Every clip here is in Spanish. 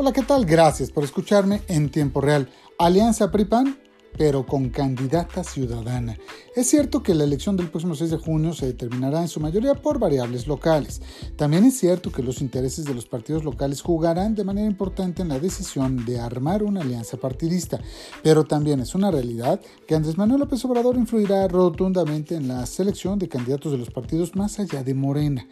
Hola, ¿qué tal? Gracias por escucharme en tiempo real. Alianza PRIPAN pero con candidata ciudadana. Es cierto que la elección del próximo 6 de junio se determinará en su mayoría por variables locales. También es cierto que los intereses de los partidos locales jugarán de manera importante en la decisión de armar una alianza partidista, pero también es una realidad que Andrés Manuel López Obrador influirá rotundamente en la selección de candidatos de los partidos más allá de Morena.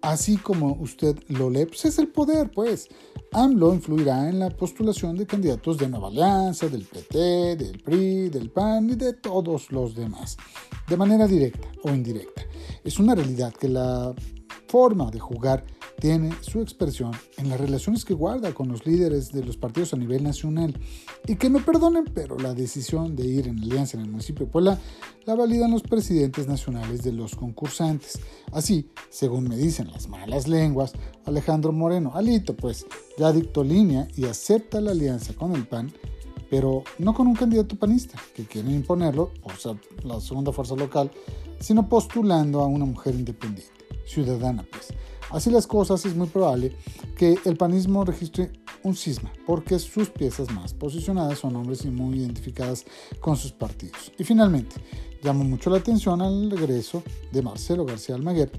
Así como usted lo lee, pues es el poder, pues. AMLO influirá en la postulación de candidatos de Nueva Alianza, del PT, del PRI, del PAN y de todos los demás, de manera directa o indirecta. Es una realidad que la forma de jugar tiene su expresión en las relaciones que guarda con los líderes de los partidos a nivel nacional. Y que me perdonen, pero la decisión de ir en alianza en el municipio de Puebla la validan los presidentes nacionales de los concursantes. Así, según me dicen las malas lenguas, Alejandro Moreno, Alito, pues ya dictó línea y acepta la alianza con el PAN pero no con un candidato panista, que quieren imponerlo por ser la segunda fuerza local, sino postulando a una mujer independiente, ciudadana pues. Así las cosas, es muy probable que el panismo registre un cisma, porque sus piezas más posicionadas son hombres y muy identificadas con sus partidos. Y finalmente, llama mucho la atención al regreso de Marcelo García Almaguer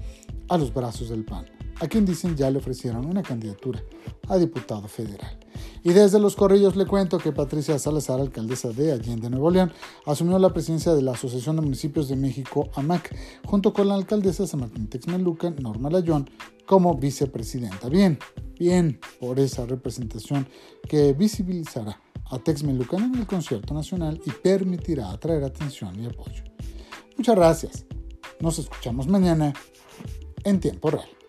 a los brazos del PAN, a quien dicen ya le ofrecieron una candidatura a diputado federal. Y desde Los Corrillos le cuento que Patricia Salazar, alcaldesa de Allende, Nuevo León, asumió la presidencia de la Asociación de Municipios de México, AMAC, junto con la alcaldesa San Martín Texmeluca, Norma Layón, como vicepresidenta. Bien, bien por esa representación que visibilizará a Texmelucan en el concierto nacional y permitirá atraer atención y apoyo. Muchas gracias. Nos escuchamos mañana en tiempo real.